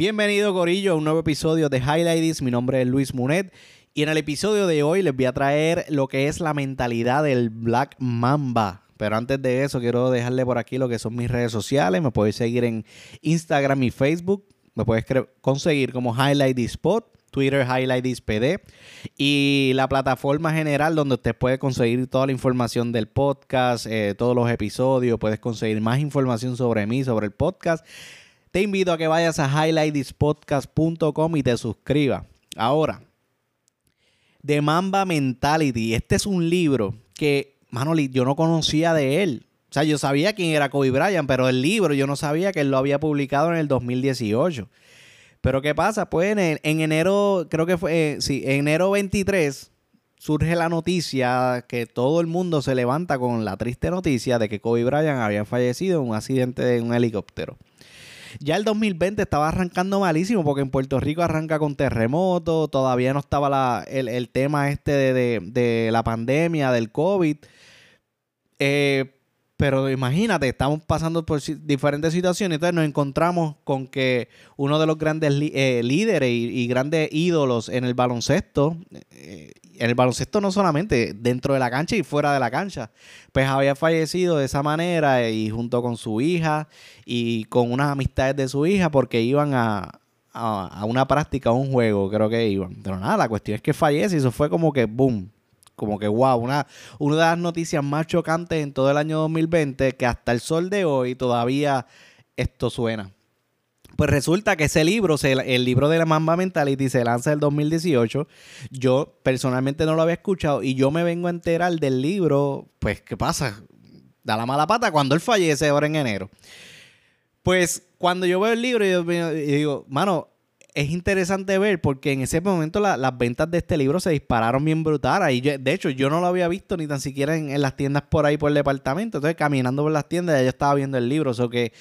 Bienvenido Corillo a un nuevo episodio de Highlights. Mi nombre es Luis Munet y en el episodio de hoy les voy a traer lo que es la mentalidad del Black Mamba. Pero antes de eso quiero dejarle por aquí lo que son mis redes sociales. Me puedes seguir en Instagram y Facebook. Me puedes conseguir como Highlight. Twitter Highlight PD y la plataforma general donde usted puede conseguir toda la información del podcast, eh, todos los episodios, puedes conseguir más información sobre mí, sobre el podcast. Te invito a que vayas a highlightdispodcast.com y te suscribas. Ahora, The Mamba Mentality. Este es un libro que, Manoli, yo no conocía de él. O sea, yo sabía quién era Kobe Bryant, pero el libro yo no sabía que él lo había publicado en el 2018. Pero ¿qué pasa? Pues en, enero, creo que fue, eh, sí, en enero 23 surge la noticia que todo el mundo se levanta con la triste noticia de que Kobe Bryant había fallecido en un accidente de un helicóptero. Ya el 2020 estaba arrancando malísimo porque en Puerto Rico arranca con terremoto, todavía no estaba el, tema este de, de, la pandemia, del COVID. Eh, pero imagínate, estamos pasando por diferentes situaciones, entonces nos encontramos con que uno de los grandes eh, líderes y, grandes ídolos en el baloncesto, eh, en el baloncesto no solamente dentro de la cancha y fuera de la cancha, pues había fallecido de esa manera y junto con su hija y con unas amistades de su hija porque iban a, a una práctica, a un juego, creo que iban. Pero nada, la cuestión es que fallece y eso fue como que boom como que wow, una, una de las noticias más chocantes en todo el año 2020 que hasta el sol de hoy todavía esto suena. Pues resulta que ese libro, el libro de la Mamba Mentality, se lanza el 2018. Yo personalmente no lo había escuchado y yo me vengo a enterar del libro. Pues, ¿qué pasa? Da la mala pata cuando él fallece ahora en enero. Pues cuando yo veo el libro, yo, digo, mano, es interesante ver porque en ese momento las ventas de este libro se dispararon bien brutales. Y de hecho, yo no lo había visto ni tan siquiera en, las tiendas por ahí por el departamento. Entonces, caminando por las tiendas, ya yo estaba viendo el libro. O sea que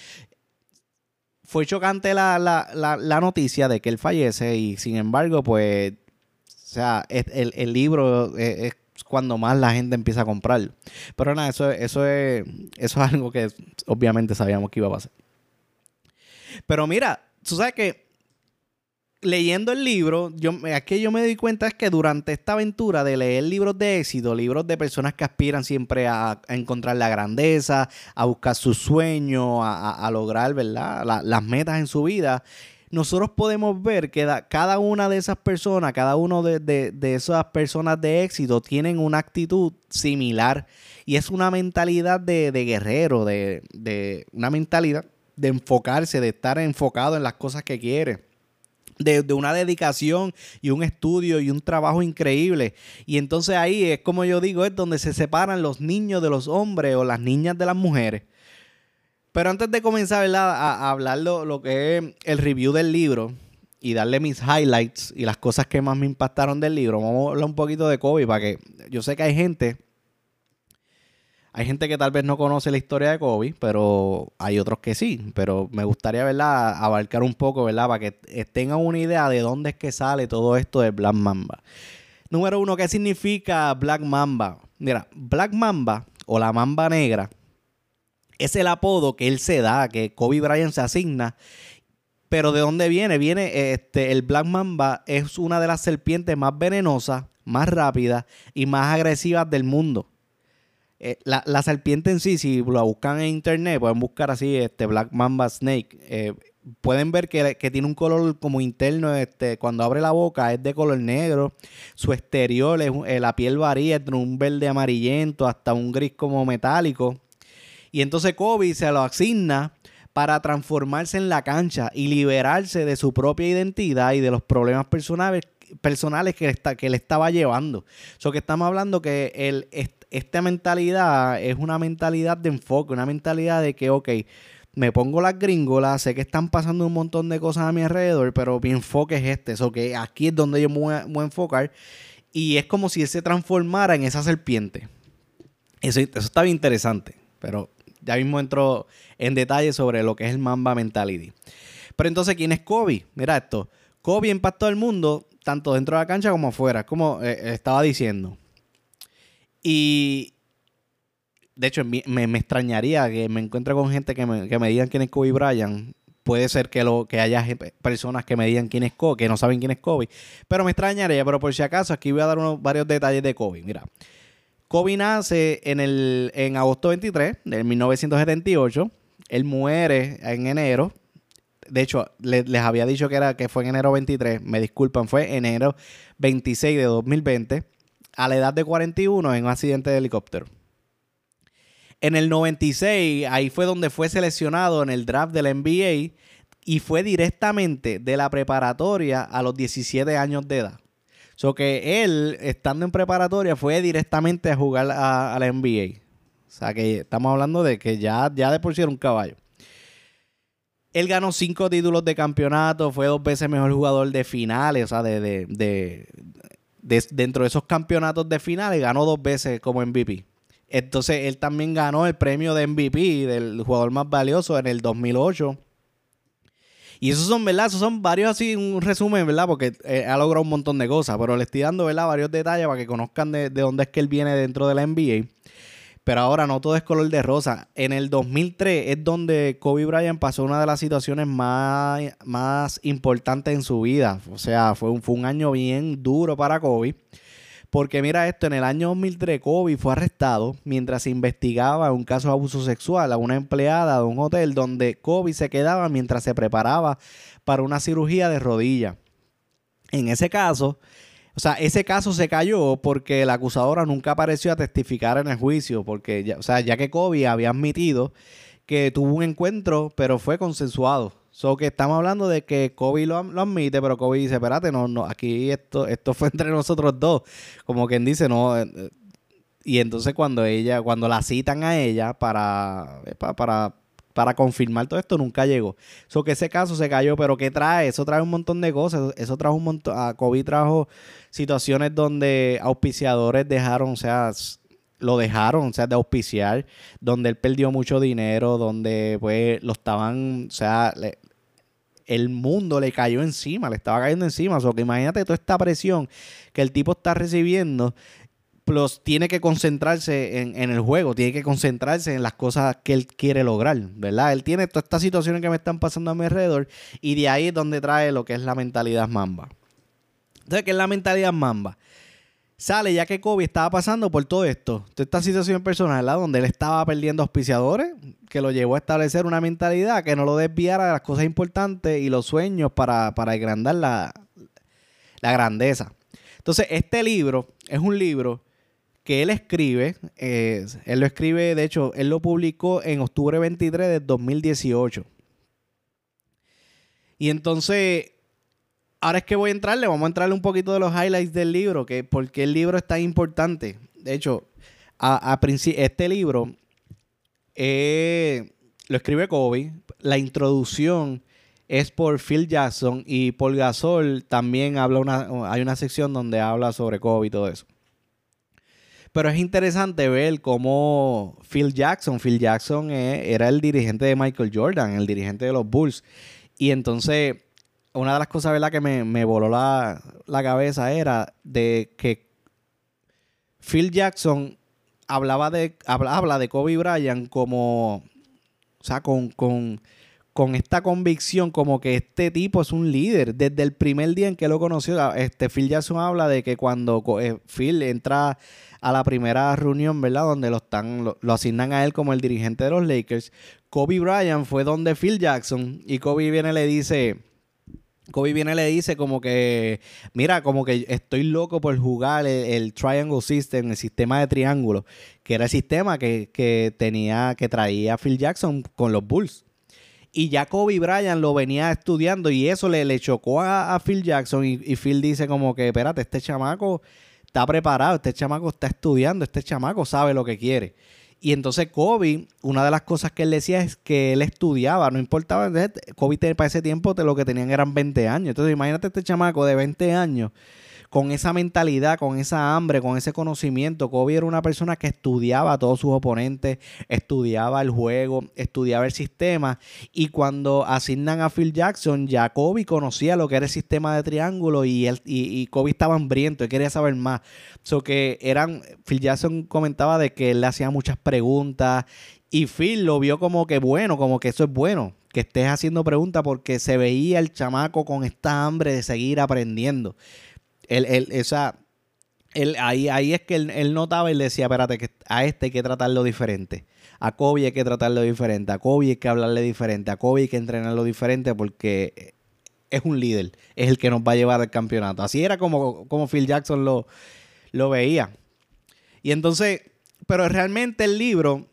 fue chocante la, noticia de que él fallece. Y sin embargo, pues, o sea, el, el libro es, cuando más la gente empieza a comprarlo. Pero nada, eso, eso, es, eso es algo que obviamente sabíamos que iba a pasar. Pero mira, tú sabes que leyendo el libro, yo, que yo me di cuenta es que durante esta aventura de leer libros de éxito, libros de personas que aspiran siempre a, encontrar la grandeza, a buscar su sueño, a, lograr ¿verdad? las metas en su vida, nosotros podemos ver que cada una de esas personas, cada uno de, esas personas de éxito tienen una actitud similar y es una mentalidad de, guerrero, de, de una mentalidad de enfocarse, de estar enfocado en las cosas que quiere de, una dedicación y un estudio y un trabajo increíble. Y entonces ahí es como yo digo, es donde se separan los niños de los hombres o las niñas de las mujeres. Pero antes de comenzar A, hablar lo, que es el review del libro y darle mis highlights y las cosas que más me impactaron del libro, vamos a hablar un poquito de Kobe para que yo sé que hay gente hay gente que tal vez no conoce la historia de Kobe, pero hay otros que sí. Pero me gustaría, ¿verdad?, abarcar un poco, ¿verdad?, para que tengan una idea de dónde es que sale todo esto de Black Mamba. Número uno, ¿qué significa Black Mamba? Mira, Black Mamba o la Mamba Negra es el apodo que él se da, que Kobe Bryant se asigna. Pero ¿de dónde viene? Viene, este, el Black Mamba es una de las serpientes más venenosas, más rápidas y más agresivas del mundo. Eh, la, serpiente en sí, si la buscan en internet, pueden buscar así, este Black Mamba Snake. Eh, pueden ver que, tiene un color como interno, este, cuando abre la boca es de color negro, su exterior, es, eh, la piel varía entre un verde amarillento hasta un gris como metálico. Y entonces Kobe se lo asigna para transformarse en la cancha y liberarse de su propia identidad y de los problemas personales, personales que, está, que le estaba llevando. Eso que estamos hablando que él esta mentalidad es una mentalidad de enfoque, una mentalidad de que, ok, me pongo las gringolas, sé que están pasando un montón de cosas a mi alrededor, pero mi enfoque es este, eso que aquí es donde yo me voy, a, enfocar y es como si él se transformara en esa serpiente. Eso, eso está bien interesante, pero ya mismo entro en detalle sobre lo que es el Mamba Mentality. Pero entonces, ¿quién es Kobe? Mira esto. Kobe impactó al mundo tanto dentro de la cancha como afuera, como eh, estaba diciendo. Y de hecho, me, extrañaría que me encuentre con gente que me, que me digan quién es Kobe Bryant. puede ser que, lo, que haya personas que me digan quién es Kobe, que no saben quién es Kobe. Pero me extrañaría, pero por si acaso, aquí voy a dar unos, varios detalles de Kobe. Mira, Kobe nace en, el, en agosto 23 de 1978. Él muere en enero. De hecho, les había dicho que, era, que fue en enero 23. Me disculpan, fue enero 26 de 2020. A la edad de 41 en un accidente de helicóptero. En el 96, ahí fue donde fue seleccionado en el draft del NBA y fue directamente de la preparatoria a los 17 años de edad. So que él, estando en preparatoria, fue directamente a jugar a, la NBA. O sea que estamos hablando de que ya, ya de por era un caballo. Él ganó cinco títulos de campeonato, fue dos veces mejor jugador de finales, o sea, de, de, de, dentro de esos campeonatos de finales, ganó dos veces como MVP. Entonces, él también ganó el premio de MVP, del jugador más valioso, en el 2008 y esos son, ¿verdad? Esos son varios así, un resumen, ¿verdad? Porque eh, ha logrado un montón de cosas, pero le estoy dando, ¿verdad? Varios detalles para que conozcan de, dónde es que él viene dentro de la NBA. Pero ahora no todo es color de rosa. En el 2003 es donde Kobe Bryant pasó una de las situaciones más, más importantes en su vida. O sea, fue un, fue un año bien duro para Kobe. Porque mira esto, en el año 2003 Kobe fue arrestado mientras investigaba un caso de abuso sexual a una empleada de un hotel donde Kobe se quedaba mientras se preparaba para una cirugía de rodilla. En ese caso, o sea, ese caso se cayó porque la acusadora nunca apareció a testificar en el juicio, porque ya, o sea, ya que Kobe había admitido que tuvo un encuentro, pero fue consensuado. So que estamos hablando de que Kobe lo, admite, pero Kobe dice, espérate, no, no, aquí esto, esto fue entre nosotros dos. Como quien dice, no. Eh, eh, y entonces cuando ella, cuando la citan a ella para, para, para confirmar todo esto, nunca llegó. So que ese caso se cayó, pero ¿qué trae? Eso trae un montón de cosas. Eso trajo un montón. A Kobe trajo situaciones donde auspiciadores dejaron, o sea, lo dejaron, o sea, de auspiciar, donde él perdió mucho dinero, donde pues lo estaban, o sea, el mundo le cayó encima, le estaba cayendo encima. O sea, que imagínate toda esta presión que el tipo está recibiendo. Tiene que concentrarse en, el juego, tiene que concentrarse en las cosas que él quiere lograr, ¿verdad? Él tiene todas estas situaciones que me están pasando a mi alrededor y de ahí es donde trae lo que es la mentalidad mamba. Entonces, ¿qué es la mentalidad mamba? sale ya que Kobe estaba pasando por todo esto, toda esta situación personal, ¿verdad? Donde él estaba perdiendo auspiciadores, que lo llevó a establecer una mentalidad que no lo desviara de las cosas importantes y los sueños para, para agrandar la, la grandeza. Entonces, este libro es un libro que él escribe, él lo escribe, de hecho, él lo publicó en octubre 23 de 2018. Y entonces, ahora es que voy a entrarle, vamos a entrarle un poquito de los highlights del libro, que por qué el libro es tan importante. De hecho, a, este libro eh, lo escribe Kobe. La introducción es por Phil Jackson y Paul Gasol también habla una, hay una sección donde habla sobre Kobe y todo eso. Pero es interesante ver cómo Phil Jackson, Phil Jackson eh, era el dirigente de Michael Jordan, el dirigente de los Bulls. Y entonces una de las cosas, ¿verdad?, que me, voló la, cabeza era de que Phil Jackson hablaba de, habla, de Kobe Bryant como, o sea, con, con, esta convicción como que este tipo es un líder. Desde el primer día en que lo conoció, este Phil Jackson habla de que cuando eh, Phil entra a la primera reunión, ¿verdad? Donde lo están, lo, asignan a él como el dirigente de los Lakers. Kobe Bryant fue donde Phil Jackson y Kobe viene y le dice, Kobe viene y le dice como que, mira, como que estoy loco por jugar el, Triangle System, el sistema de triángulo, que era el sistema que, tenía, que traía Phil Jackson con los Bulls. Y ya Kobe Bryant lo venía estudiando y eso le, le chocó a, Phil Jackson y, y, Phil dice como que, espérate, este chamaco está preparado, este chamaco está estudiando, este chamaco sabe lo que quiere. Y entonces Kobe, una de las cosas que él decía es que él estudiaba, no importaba, Kobe para ese tiempo lo que tenían eran 20 años. Entonces imagínate este chamaco de 20 años con esa mentalidad, con esa hambre, con ese conocimiento. Kobe era una persona que estudiaba a todos sus oponentes, estudiaba el juego, estudiaba el sistema. Y cuando asignan a Phil Jackson, ya Kobe conocía lo que era el sistema de triángulo y, él, y, Kobe estaba hambriento y quería saber más. So que eran, Phil Jackson comentaba de que él le hacía muchas preguntas y Phil lo vio como que bueno, como que eso es bueno. que estés haciendo preguntas porque se veía el chamaco con esta hambre de seguir aprendiendo. Él, él, esa, él, ahí, ahí es que él, notaba y le decía, espérate, que a este hay que tratarlo diferente. A Kobe hay que tratarlo diferente. A Kobe hay que hablarle diferente. A Kobe hay que entrenarlo diferente porque es un líder. Es el que nos va a llevar al campeonato. Así era como, como Phil Jackson lo, lo veía. Y entonces, pero realmente el libro,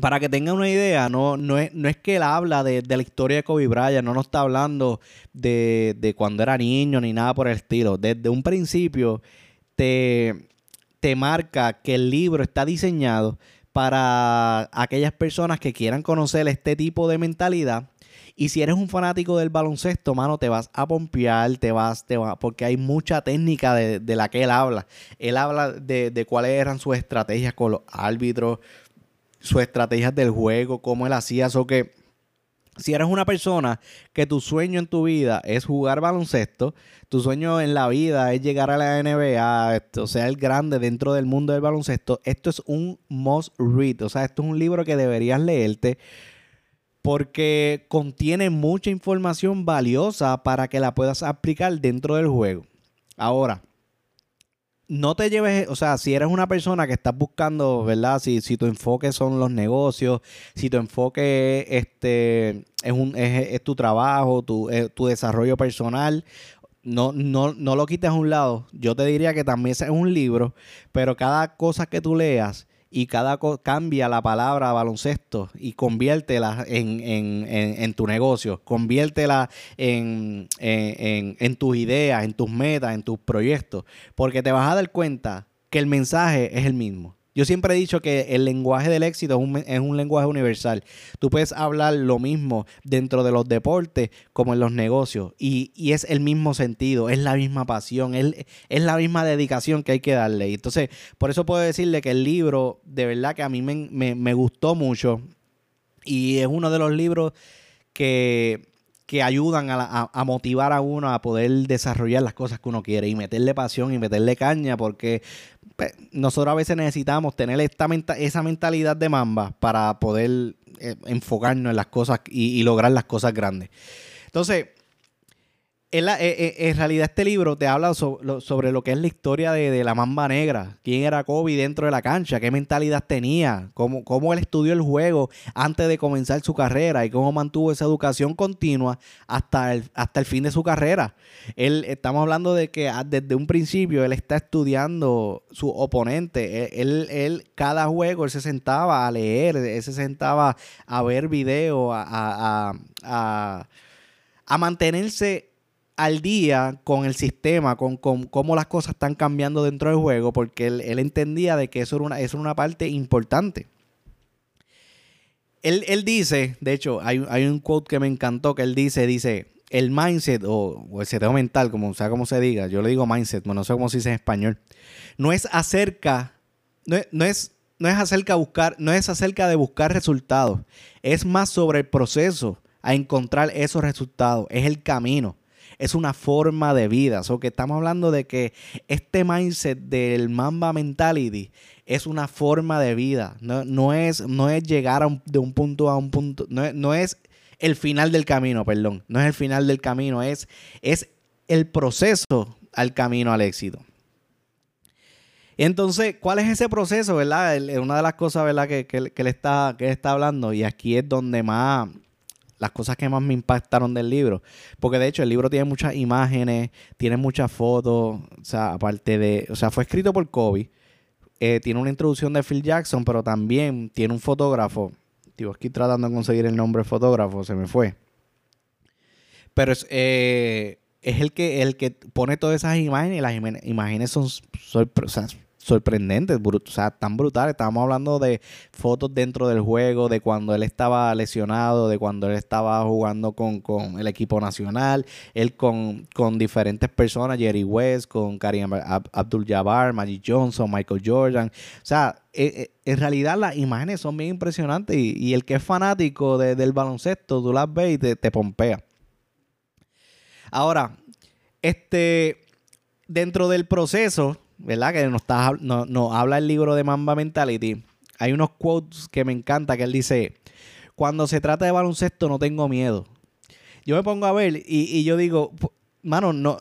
para que tengan una idea, no, no, es, no es que él habla de, la historia de Kobe Bryant, no nos está hablando de, de, cuando era niño ni nada por el estilo. Desde un principio te, te marca que el libro está diseñado para aquellas personas que quieran conocer este tipo de mentalidad y si eres un fanático del baloncesto, mano, te vas a pompear, te vas, te va, porque hay mucha técnica de, la que él habla. Él habla de, cuáles eran sus estrategias con los árbitros, sus estrategias del juego, cómo él hacía eso que si eres una persona que tu sueño en tu vida es jugar baloncesto, tu sueño en la vida es llegar a la NBA, o sea, el grande dentro del mundo del baloncesto, esto es un must read, o sea, esto es un libro que deberías leerte porque contiene mucha información valiosa para que la puedas aplicar dentro del juego. Ahora, no te lleves, o sea, si eres una persona que estás buscando, ¿verdad? Si, si tu enfoque son los negocios, si tu enfoque este, es, un, es, tu trabajo, tu, tu desarrollo personal, no, no, no lo quites a un lado. Yo te diría que también es un libro, pero cada cosa que tú leas y cada cambia la palabra baloncesto y conviértela en, en, en, tu negocio, conviértela en, en tus ideas, en tus metas, en tus proyectos, porque te vas a dar cuenta que el mensaje es el mismo. Yo siempre he dicho que el lenguaje del éxito es un, lenguaje universal. Tú puedes hablar lo mismo dentro de los deportes como en los negocios y, es el mismo sentido, es la misma pasión, es, es, la misma dedicación que hay que darle. Entonces, por eso puedo decirle que el libro, de verdad que a mí me, gustó mucho y es uno de los libros que que ayudan a, a, motivar a uno a poder desarrollar las cosas que uno quiere y meterle pasión y meterle caña, porque nosotros a veces necesitamos tener esta esa mentalidad de mamba para poder eh, enfocarnos en las cosas y, lograr las cosas grandes. Entonces, en, eh, eh, en, realidad este libro te habla sobre lo que es la historia de, la mamba negra, quién era Kobe dentro de la cancha, qué mentalidad tenía, cómo, cómo él estudió el juego antes de comenzar su carrera y cómo mantuvo esa educación continua hasta el, hasta el fin de su carrera. Él, estamos hablando de que ah, desde un principio él está estudiando su oponente. E, él, él, cada juego, él se sentaba a leer, él se sentaba a ver videos, a, a, a mantenerse al día con el sistema, con, cómo las cosas están cambiando dentro del juego, porque él, entendía de que eso era una, una parte importante. Él, dice, de hecho, hay, un quote que me encantó, que él dice, dice, el mindset o, el seteo mental, como sea como se diga, yo le digo mindset, no sé cómo se dice en español, no es acerca, no es, no es acerca de buscar, no es acerca de buscar resultados, es más sobre el proceso a encontrar esos resultados, es el camino es una forma de vida. O que estamos hablando de que este mindset del Mamba Mentality es una forma de vida. No, es, no es llegar de un punto a un punto. No, es el final del camino, perdón. No es el final del camino, es, es el proceso al camino al éxito. Entonces, ¿cuál es ese proceso, verdad? Una de las cosas, ¿verdad? Que, que, que, está, que él está hablando, y aquí es donde más, las cosas que más me impactaron del libro. Porque de hecho el libro tiene muchas imágenes, tiene muchas fotos, o sea, aparte de, o sea, fue escrito por Kobe, eh, tiene una introducción de Phil Jackson, pero también tiene un fotógrafo. Digo, aquí tratando de conseguir el nombre fotógrafo, se me fue. Pero es, eh, es el que el que pone todas esas imágenes y las imágenes son, son sorprendentes, o sea, tan brutales. Estábamos hablando de fotos dentro del juego, de cuando él estaba lesionado, de cuando él estaba jugando con, el equipo nacional, él con, con, diferentes personas, Jerry West, con Karim Abdul Jabbar, Magic Johnson, Michael Jordan. O sea, e, e, en realidad las imágenes son bien impresionantes y, el que es fanático del baloncesto, tú las ves y te, te pompea. Ahora, este, dentro del proceso, ¿verdad? Que nos, está, no, habla el libro de Mamba Mentality. Hay unos quotes que me encanta que él dice, cuando se trata de baloncesto no tengo miedo. Yo me pongo a ver y, y yo digo, mano, no,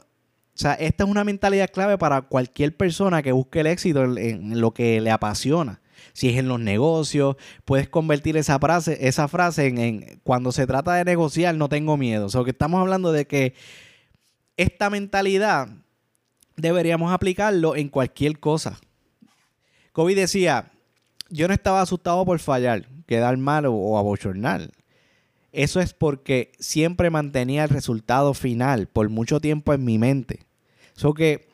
o sea, esta es una mentalidad clave para cualquier persona que busque el éxito en, lo que le apasiona. Si es en los negocios, puedes convertir esa frase, esa frase en, cuando se trata de negociar, no tengo miedo. O sea, que estamos hablando de que esta mentalidad deberíamos aplicarlo en cualquier cosa. Kobe decía, yo no estaba asustado por fallar, quedar mal o, abochornar. Eso es porque siempre mantenía el resultado final por mucho tiempo en mi mente. Eso que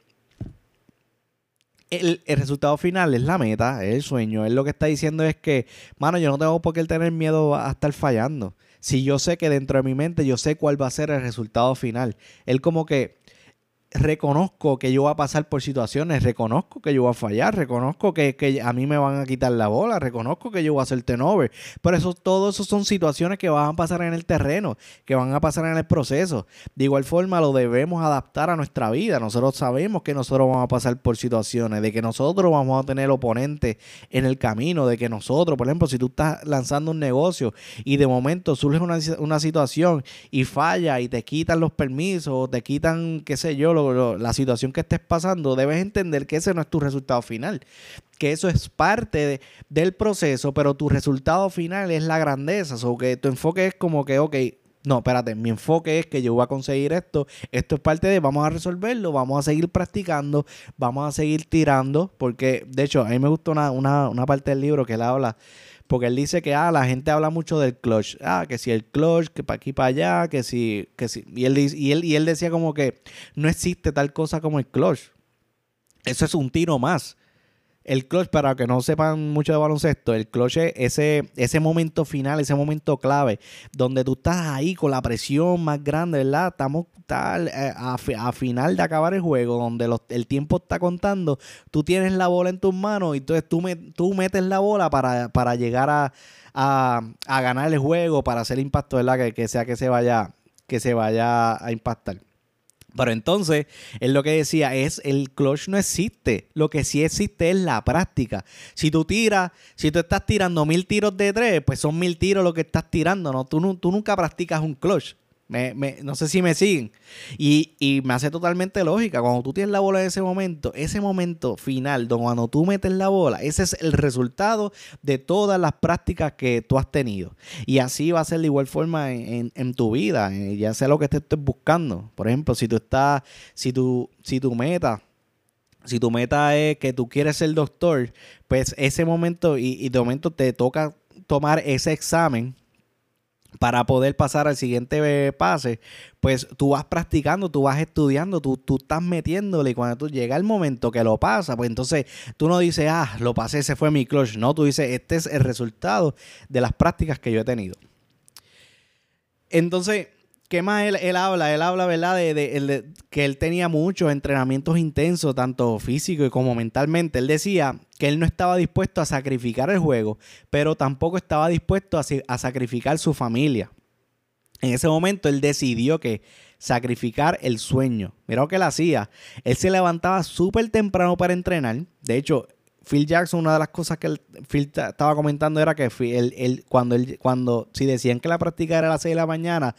el, resultado final es la meta, es el sueño. Él lo que está diciendo es que, mano, yo no tengo por qué tener miedo a estar fallando. Si yo sé que dentro de mi mente yo sé cuál va a ser el resultado final. Él como que reconozco que yo voy a pasar por situaciones, reconozco que yo voy a fallar, reconozco que, a mí me van a quitar la bola, reconozco que yo voy a hacer turnover. Pero eso, todo eso son situaciones que van a pasar en el terreno, que van a pasar en el proceso. De igual forma, lo debemos adaptar a nuestra vida. Nosotros sabemos que nosotros vamos a pasar por situaciones, de que nosotros vamos a tener oponentes en el camino, de que nosotros, por ejemplo, si tú estás lanzando un negocio y de momento surge una, una situación y falla y te quitan los permisos o te quitan, qué sé yo, lo la situación que estés pasando, debes entender que ese no es tu resultado final, que eso es parte del proceso, pero tu resultado final es la grandeza, o que tu enfoque es como que, ok, no, espérate, mi enfoque es que yo voy a conseguir esto, esto es parte de, vamos a resolverlo, vamos a seguir practicando, vamos a seguir tirando, porque de hecho a mí me gustó una, una, una parte del libro que él habla porque él dice que ah, la gente habla mucho del clutch. Ah, que si el clutch, que para aquí para allá, que si, que si. Y él, y, él, y él decía como que no existe tal cosa como el clutch. Eso es un tiro más. El clutch, para que no sepan mucho de baloncesto, el clutch es ese, ese momento final, ese momento clave, donde tú estás ahí con la presión más grande, ¿verdad? Estamos tal, eh, a, final de acabar el juego, donde el tiempo está contando, tú tienes la bola en tus manos y entonces tú, me, tú metes la bola para, llegar a, a, ganar el juego, para hacer impacto, ¿verdad? Que, que sea que se vaya, que se vaya a impactar. Pero entonces, él lo que decía es, el clutch no existe. Lo que sí existe es la práctica. Si tú tiras, si tú estás tirando mil tiros de tres, pues son mil tiros lo que estás tirando. ¿no? Tú, tú nunca practicas un clutch. No sé si me siguen. Y, me hace totalmente lógica. Cuando tú tienes la bola en ese momento, ese momento final, cuando tú metes la bola, ese es el resultado de todas las prácticas que tú has tenido. Y así va a ser de igual forma en, tu vida, eh, ya sea lo que te estés buscando. Por ejemplo, si tú estás, si tu, si tu meta si tu meta es que tú quieres ser doctor, pues ese momento y, y, de momento te toca tomar ese examen para poder pasar al siguiente eh, pase, pues tú vas practicando, tú vas estudiando, tú, tú estás metiéndole y cuando tú llega el momento que lo pasa, pues entonces tú no dices, ah, lo pasé, ese fue mi clutch. No, tú dices, este es el resultado de las prácticas que yo he tenido. Entonces, ¿qué más él, habla? Él habla, ¿verdad? De, que él tenía muchos entrenamientos intensos, tanto físico como mentalmente. Él decía que él no estaba dispuesto a sacrificar el juego, pero tampoco estaba dispuesto a, a sacrificar su familia. En ese momento él decidió que sacrificar el sueño. Mira lo que él hacía. Él se levantaba súper temprano para entrenar. De hecho, Phil Jackson, una de las cosas que Phil estaba comentando era que él, cuando, él, cuando si decían que la práctica era a las 6 de la mañana,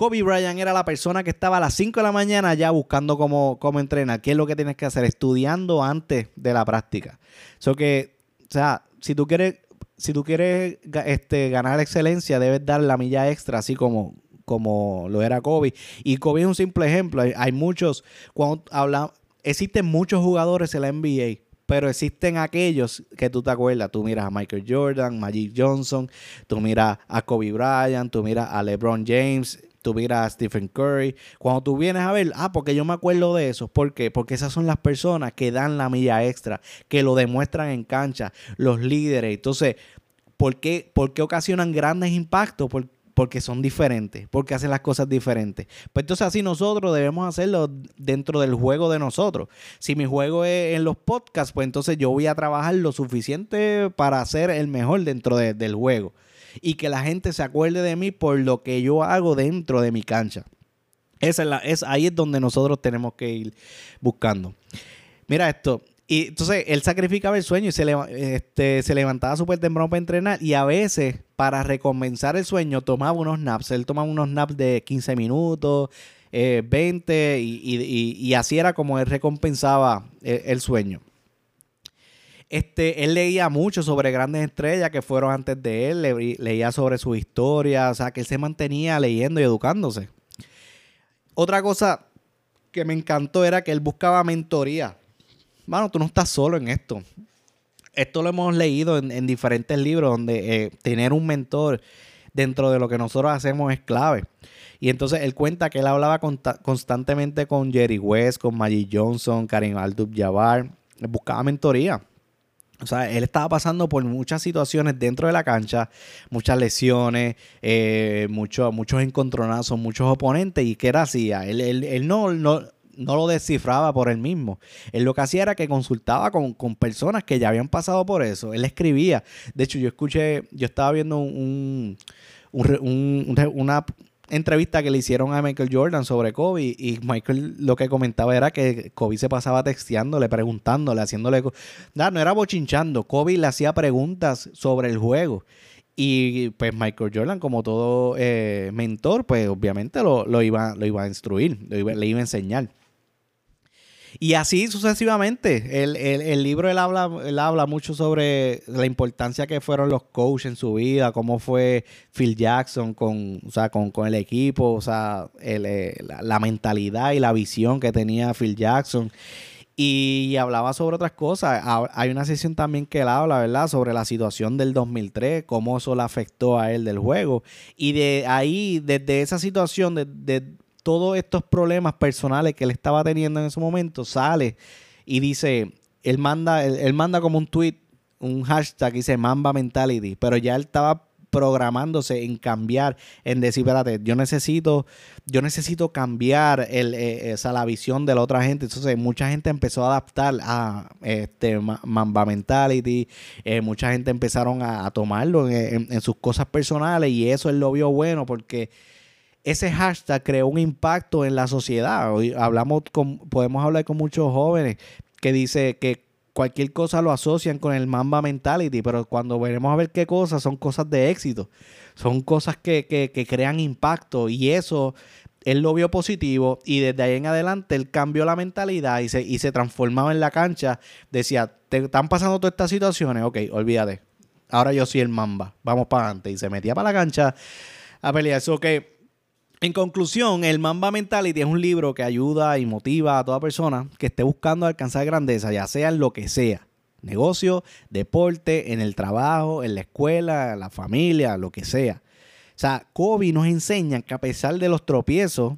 Kobe Bryant era la persona que estaba a las 5 de la mañana ya buscando cómo, cómo entrenar. ¿Qué es lo que tienes que hacer? Estudiando antes de la práctica. O sea, si tú quieres, si tú quieres este, ganar excelencia, debes dar la milla extra, así como, como lo era Kobe. Y Kobe es un simple ejemplo. Hay, muchos, cuando habla, existen muchos jugadores en la NBA pero existen aquellos que tú te acuerdas. Tú miras a Michael Jordan, Magic Johnson, tú miras a Kobe Bryant, tú miras a LeBron James, miras a Stephen Curry. Cuando tú vienes a ver, ah, porque yo me acuerdo de eso. ¿Por qué? Porque esas son las personas que dan la milla extra, que lo demuestran en cancha, los líderes. Entonces, ¿por qué, por qué ocasionan grandes impactos? porque son diferentes, porque hacen las cosas diferentes. Pues entonces así nosotros debemos hacerlo dentro del juego de nosotros. Si mi juego es en los podcasts, pues entonces yo voy a trabajar lo suficiente para ser el mejor dentro del juego y que la gente se acuerde de mí por lo que yo hago dentro de mi cancha. Esa es la, es, ahí es donde nosotros tenemos que ir buscando. Mira esto, Y entonces él sacrificaba el sueño y se, este, se levantaba súper temprano para entrenar y a veces para recompensar el sueño tomaba unos naps. Él tomaba unos naps de 15 minutos, 20 eh, y, así era como él recompensaba el, el sueño. Este, él leía mucho sobre grandes estrellas que fueron antes de él, leía sobre su historia, o sea, que él se mantenía leyendo y educándose. Otra cosa que me encantó era que él buscaba mentoría mano, tú no estás solo en esto. Esto lo hemos leído en, diferentes libros donde eh, tener un mentor dentro de lo que nosotros hacemos es clave. Y entonces él cuenta que él hablaba constantemente con Jerry West, con Maggie Johnson, Karim Abdul-Jabbar, buscaba mentoría. O sea, él estaba pasando por muchas situaciones dentro de la cancha, muchas lesiones, eh, muchos encontronazos, muchos oponentes. ¿Y qué hacía? Él, él, no, no, no lo descifraba por él mismo. Él lo que hacía era que consultaba con, personas que ya habían pasado por eso. Él escribía. De hecho, yo escuché, yo estaba viendo un, una entrevista que le hicieron a Michael Jordan sobre Kobe y Michael lo que comentaba era que Kobe se pasaba texteándole, preguntándole, haciéndole... No, no era bochinchando. Kobe le hacía preguntas sobre el juego. Y pues Michael Jordan, como todo eh, mentor, pues obviamente lo, iba, lo iba a instruir, le iba a enseñar. Y así sucesivamente. El, libro él habla, él habla mucho sobre la importancia que fueron los coaches en su vida, cómo fue Phil Jackson con, o sea, con, el equipo, o sea, eh, la, mentalidad y la visión que tenía Phil Jackson. Y hablaba sobre otras cosas. Hay una sesión también que él habla, ¿verdad? Sobre la situación del 2003, cómo eso le afectó a él del juego. Y de ahí, desde esa situación, de todos estos problemas personales que él estaba teniendo en ese momento, sale y dice, él manda, él, manda como un tweet, un hashtag, dice Mamba Mentality, pero ya él estaba programándose en cambiar, en decir, espérate, yo necesito, yo necesito cambiar el, eh, esa, la visión de la otra gente. Entonces, mucha gente empezó a adaptar a este Mamba Mentality, eh, mucha gente empezaron a, tomarlo en, sus cosas personales y eso él lo vio bueno porque ese hashtag creó un impacto en la sociedad. Hoy hablamos con, podemos hablar con muchos jóvenes que dice que cualquier cosa lo asocian con el Mamba Mentality, pero cuando veremos a ver qué cosas son cosas de éxito, son cosas que, que, crean impacto y eso él lo vio positivo y desde ahí en adelante él cambió la mentalidad y se, y se transformaba en la cancha. Decía, te están pasando todas estas situaciones, ok, olvídate. Ahora yo soy el Mamba, vamos para adelante. Y se metía para la cancha a pelear. Eso que en conclusión, el Mamba Mentality es un libro que ayuda y motiva a toda persona que esté buscando alcanzar grandeza, ya sea en lo que sea. Negocio, deporte, en el trabajo, en la escuela, la familia, lo que sea. O sea, Kobe nos enseña que a pesar de los tropiezos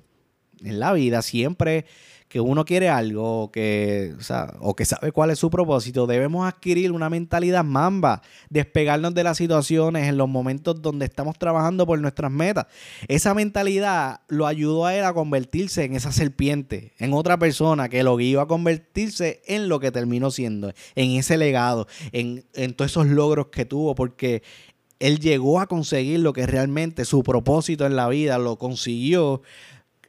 en la vida, siempre que uno quiere algo o que, o, que sabe cuál es su propósito, debemos adquirir una mentalidad mamba, despegarnos de las situaciones en los momentos donde estamos trabajando por nuestras metas. Esa mentalidad lo ayudó a él a convertirse en esa serpiente, en otra persona que lo guió a convertirse en lo que terminó siendo, en ese legado, en, en todos esos logros que tuvo, porque él llegó a conseguir lo que realmente su propósito en la vida lo consiguió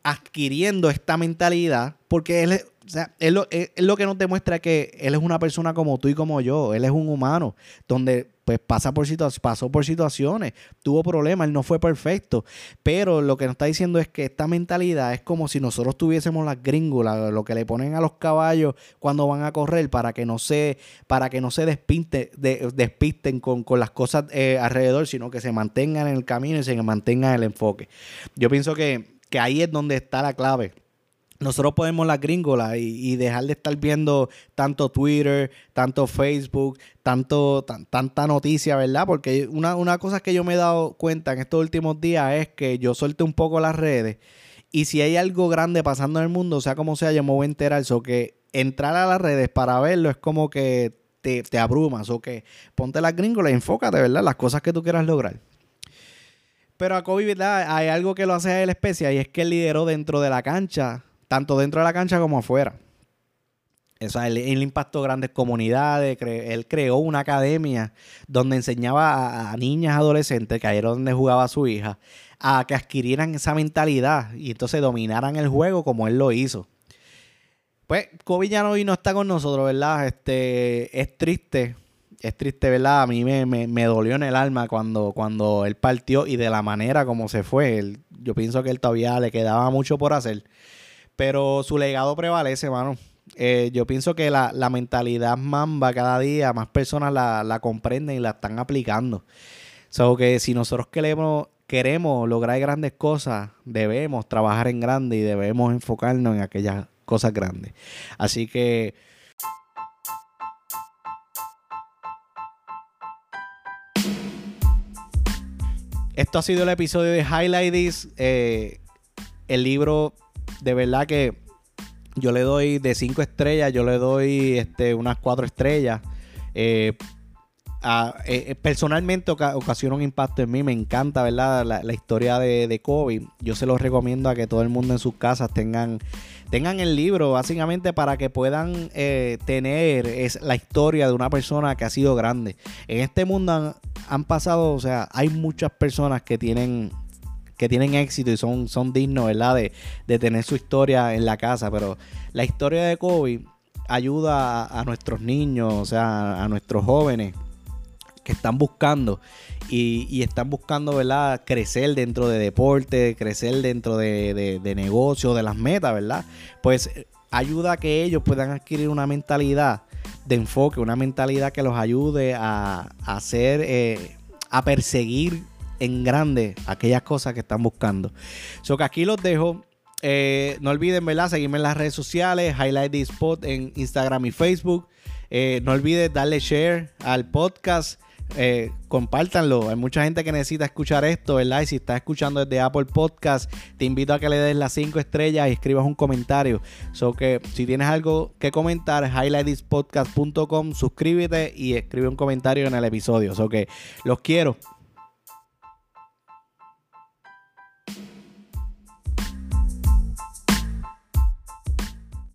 adquiriendo esta mentalidad, porque él, o sea, él, lo, lo que nos demuestra que él es una persona como tú y como yo, él es un humano, donde pues pasa por pasó por situaciones, tuvo problemas, él no fue perfecto, pero lo que nos está diciendo es que esta mentalidad es como si nosotros tuviésemos las gringolas, lo que le ponen a los caballos cuando van a correr para que no se, para que no se despinte, despisten con, las cosas eh, alrededor, sino que se mantengan en el camino y se mantengan en el enfoque. Yo pienso que que ahí es donde está la clave. Nosotros podemos la gringola y, dejar de estar viendo tanto Twitter, tanto Facebook, tanto, tanta noticia, ¿verdad? Porque una, cosa que yo me he dado cuenta en estos últimos días es que yo suelte un poco las redes y si hay algo grande pasando en el mundo, sea como sea, yo me voy a enterar. Eso que entrar a las redes para verlo es como que te, abrumas o que ponte las gringolas y enfócate, ¿verdad? Las cosas que tú quieras lograr. Pero a Kobe, ¿verdad? Hay algo que lo hace a él especial y es que lideró dentro de la cancha, tanto dentro de la cancha como afuera. O sea, él, impactó grandes comunidades, él creó una academia donde enseñaba a, niñas adolescentes, que ahí era donde jugaba su hija, a que adquirieran esa mentalidad y entonces dominaran el juego como él lo hizo. pues Kobe ya no, no está con nosotros, ¿verdad? Este, es triste, es triste, ¿verdad? A mí me, me, dolió en el alma cuando, cuando él partió y de la manera como se fue. yo pienso que él todavía le quedaba mucho por hacer. Pero su legado prevalece, mano. Eh, yo pienso que la, mentalidad mamba cada día más personas la, la comprenden y la están aplicando. So que si nosotros queremos, queremos lograr grandes cosas, debemos trabajar en grande y debemos enfocarnos en aquellas cosas grandes. Así que Esto ha sido el episodio de Highlight This. Eh, el libro, de verdad que yo le doy de cinco estrellas, yo le doy este, unas cuatro estrellas. Eh, eh, personalmente ocasiona un impacto en mí. Me encanta, ¿verdad? La, historia de, de, Kobe. Yo se los recomiendo a que todo el mundo en sus casas tengan, tengan el libro, básicamente para que puedan tener es, la historia de una persona que ha sido grande. En este mundo han pasado, o sea, hay muchas personas que tienen que tienen éxito y son, son dignos, ¿verdad? De, tener su historia en la casa, pero la historia de Kobe ayuda a, nuestros niños, o sea, a nuestros jóvenes que están buscando y, están buscando, ¿verdad? Crecer dentro de deporte, crecer dentro de, de, de negocio, de las metas, ¿verdad? Pues ayuda a que ellos puedan adquirir una mentalidad de enfoque, una mentalidad que los ayude a, hacer, eh, a perseguir en grande aquellas cosas que están buscando. So que aquí los dejo. Eh, no olviden, ¿verdad? Seguirme en las redes sociales, Highlight the Spot en Instagram y Facebook. Eh, no olvides darle share al podcast eh, compártanlo. Hay mucha gente que necesita escuchar esto, ¿verdad? Y si estás escuchando desde Apple Podcast, te invito a que le des las 5 estrellas y escribas un comentario. So que si tienes algo que comentar, highlightispodcast.com, suscríbete y escribe un comentario en el episodio. So que los quiero.